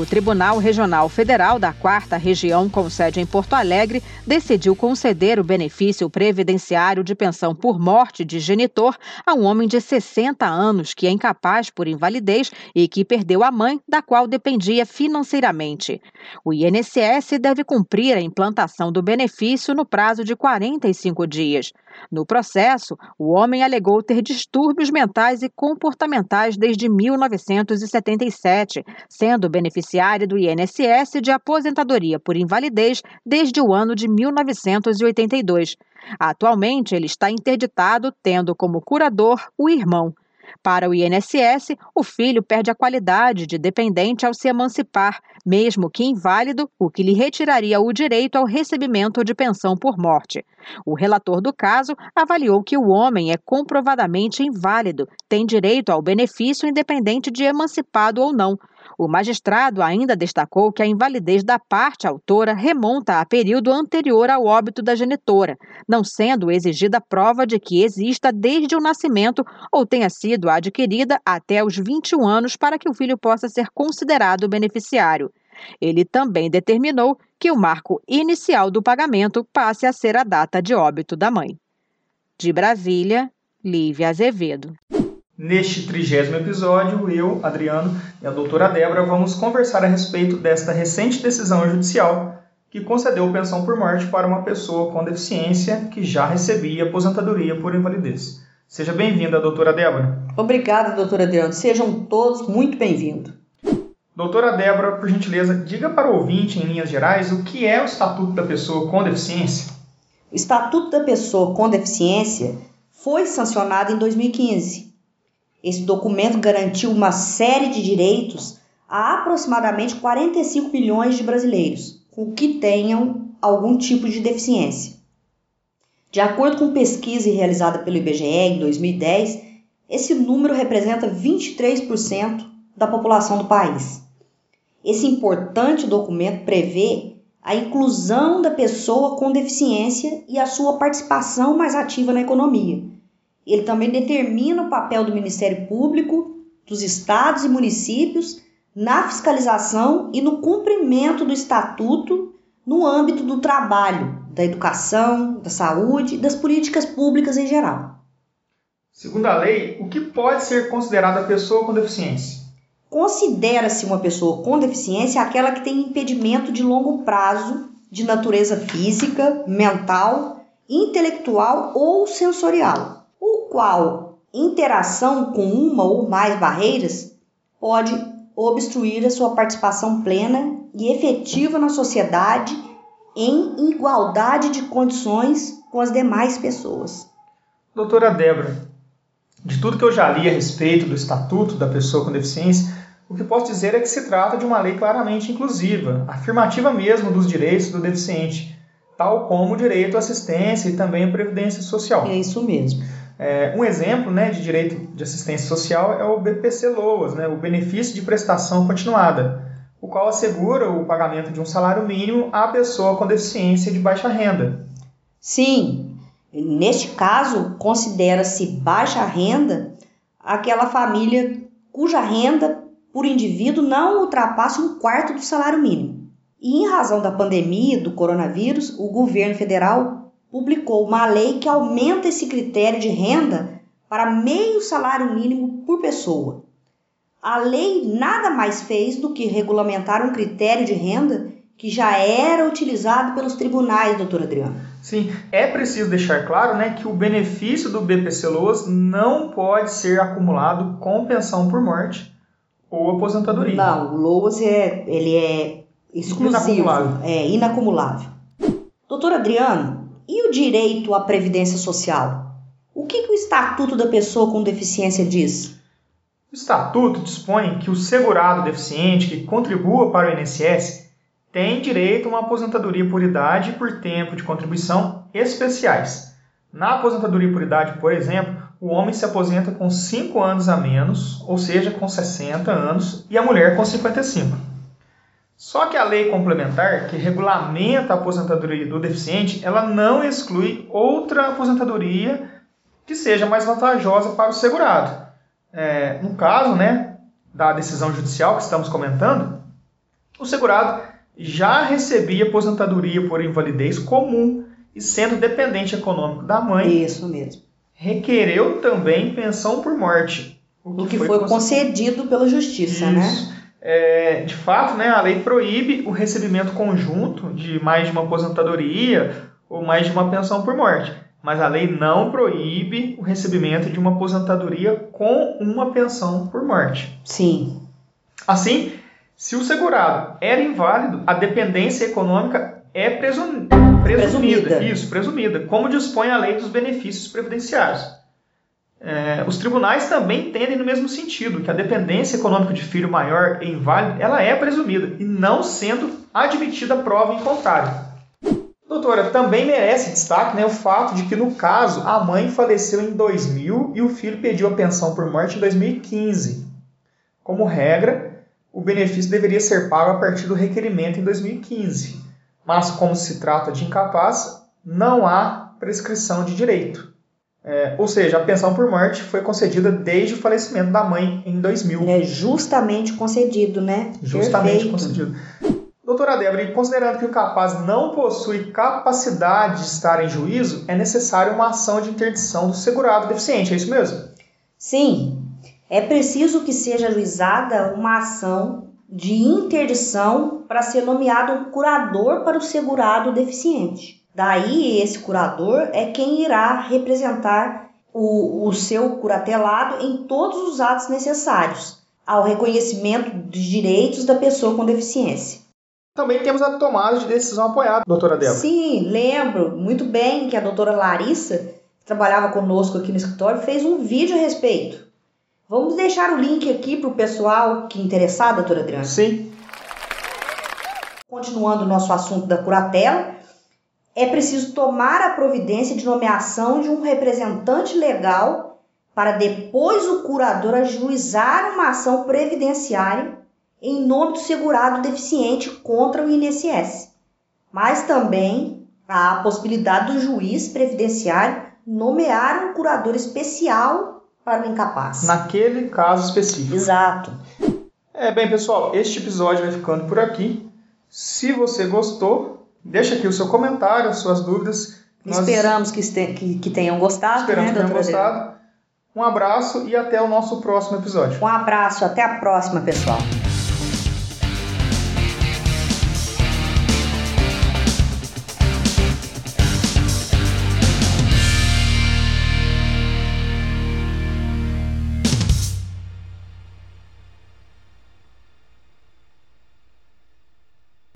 O Tribunal Regional Federal da Quarta Região, com sede em Porto Alegre, decidiu conceder o benefício previdenciário de pensão por morte de genitor a um homem de 60 anos que é incapaz por invalidez e que perdeu a mãe, da qual dependia financeiramente. O INSS deve cumprir a implantação do benefício no prazo de 45 dias. No processo, o homem alegou ter distúrbios mentais e comportamentais desde 1977, sendo beneficiário do INSS de aposentadoria por invalidez desde o ano de 1982. Atualmente, ele está interditado, tendo como curador o irmão. Para o INSS, o filho perde a qualidade de dependente ao se emancipar, mesmo que inválido, o que lhe retiraria o direito ao recebimento de pensão por morte. O relator do caso avaliou que o homem é comprovadamente inválido, tem direito ao benefício independente de emancipado ou não, o magistrado ainda destacou que a invalidez da parte autora remonta a período anterior ao óbito da genitora, não sendo exigida prova de que exista desde o nascimento ou tenha sido adquirida até os 21 anos para que o filho possa ser considerado beneficiário. Ele também determinou que o marco inicial do pagamento passe a ser a data de óbito da mãe. De Brasília, Lívia Azevedo. Neste trigésimo episódio, eu, Adriano e a doutora Débora vamos conversar a respeito desta recente decisão judicial que concedeu pensão por morte para uma pessoa com deficiência que já recebia aposentadoria por invalidez. Seja bem-vinda, doutora Débora. Obrigada, doutora Adriano. Sejam todos muito bem-vindos. Doutora Débora, por gentileza, diga para o ouvinte, em linhas gerais, o que é o Estatuto da Pessoa com Deficiência? O Estatuto da Pessoa com Deficiência foi sancionado em 2015 esse documento garantiu uma série de direitos a aproximadamente 45 milhões de brasileiros com que tenham algum tipo de deficiência. De acordo com pesquisa realizada pelo IBGE em 2010, esse número representa 23% da população do país. Esse importante documento prevê a inclusão da pessoa com deficiência e a sua participação mais ativa na economia, ele também determina o papel do Ministério Público, dos estados e municípios na fiscalização e no cumprimento do estatuto no âmbito do trabalho, da educação, da saúde e das políticas públicas em geral. Segundo a lei, o que pode ser considerada pessoa com deficiência? Considera-se uma pessoa com deficiência aquela que tem impedimento de longo prazo de natureza física, mental, intelectual ou sensorial qual interação com uma ou mais barreiras pode obstruir a sua participação plena e efetiva na sociedade em igualdade de condições com as demais pessoas. Doutora Débora, de tudo que eu já li a respeito do Estatuto da Pessoa com Deficiência, o que posso dizer é que se trata de uma lei claramente inclusiva, afirmativa mesmo dos direitos do deficiente, tal como o direito à assistência e também a previdência social. É isso mesmo. É, um exemplo né, de direito de assistência social é o BPC-LOAS, né, o Benefício de Prestação Continuada, o qual assegura o pagamento de um salário mínimo à pessoa com deficiência de baixa renda. Sim, neste caso, considera-se baixa renda aquela família cuja renda por indivíduo não ultrapasse um quarto do salário mínimo. E em razão da pandemia do coronavírus, o governo federal publicou uma lei que aumenta esse critério de renda para meio salário mínimo por pessoa. A lei nada mais fez do que regulamentar um critério de renda que já era utilizado pelos tribunais, doutor Adriano. Sim, é preciso deixar claro né, que o benefício do BPC Loas não pode ser acumulado com pensão por morte ou aposentadoria. Não, o Loas é, ele é exclusivo, inacumulável. é inacumulável. Doutor Adriano, e o direito à previdência social? O que, que o Estatuto da Pessoa com Deficiência diz? O Estatuto dispõe que o segurado deficiente que contribua para o INSS tem direito a uma aposentadoria por idade e por tempo de contribuição especiais. Na aposentadoria por idade, por exemplo, o homem se aposenta com 5 anos a menos, ou seja, com 60 anos, e a mulher com 55. Só que a lei complementar, que regulamenta a aposentadoria do deficiente, ela não exclui outra aposentadoria que seja mais vantajosa para o segurado. É, no caso né, da decisão judicial que estamos comentando, o segurado já recebia aposentadoria por invalidez comum e sendo dependente econômico da mãe. Isso mesmo. Requereu também pensão por morte. O que, o que foi, foi concedido pela justiça, né? Isso. né? É, de fato, né, a lei proíbe o recebimento conjunto de mais de uma aposentadoria ou mais de uma pensão por morte. Mas a lei não proíbe o recebimento de uma aposentadoria com uma pensão por morte. Sim. Assim, se o segurado era inválido, a dependência econômica é presum... presumida, presumida. Isso, presumida, como dispõe a lei dos benefícios previdenciários. É, os tribunais também entendem no mesmo sentido, que a dependência econômica de filho maior e inválido, ela é presumida, e não sendo admitida prova em contrário. Doutora, também merece destaque né, o fato de que, no caso, a mãe faleceu em 2000 e o filho pediu a pensão por morte em 2015. Como regra, o benefício deveria ser pago a partir do requerimento em 2015. Mas, como se trata de incapaz, não há prescrição de direito. É, ou seja, a pensão por morte foi concedida desde o falecimento da mãe em 2000. É justamente concedido, né? Justamente Perfeito. concedido. Doutora Débora, considerando que o capaz não possui capacidade de estar em juízo, é necessária uma ação de interdição do segurado deficiente, é isso mesmo? Sim. É preciso que seja ajuizada uma ação de interdição para ser nomeado um curador para o segurado deficiente. Daí, esse curador é quem irá representar o, o seu curatelado em todos os atos necessários ao reconhecimento dos direitos da pessoa com deficiência. Também temos a tomada de decisão apoiada, doutora Débora. Sim, lembro muito bem que a doutora Larissa, que trabalhava conosco aqui no escritório, fez um vídeo a respeito. Vamos deixar o link aqui para o pessoal que é interessado, doutora Adriana? Sim. Continuando o nosso assunto da curatela, é preciso tomar a providência de nomeação de um representante legal para depois o curador ajuizar uma ação previdenciária em nome do segurado deficiente contra o INSS. Mas também há a possibilidade do juiz previdenciário nomear um curador especial para o incapaz. Naquele caso específico. Exato. É bem, pessoal, este episódio vai ficando por aqui. Se você gostou, Deixa aqui o seu comentário, suas dúvidas. Nós esperamos que, que, que tenham gostado. Esperamos né, que tenham gostado. Um abraço e até o nosso próximo episódio. Um abraço, até a próxima, pessoal.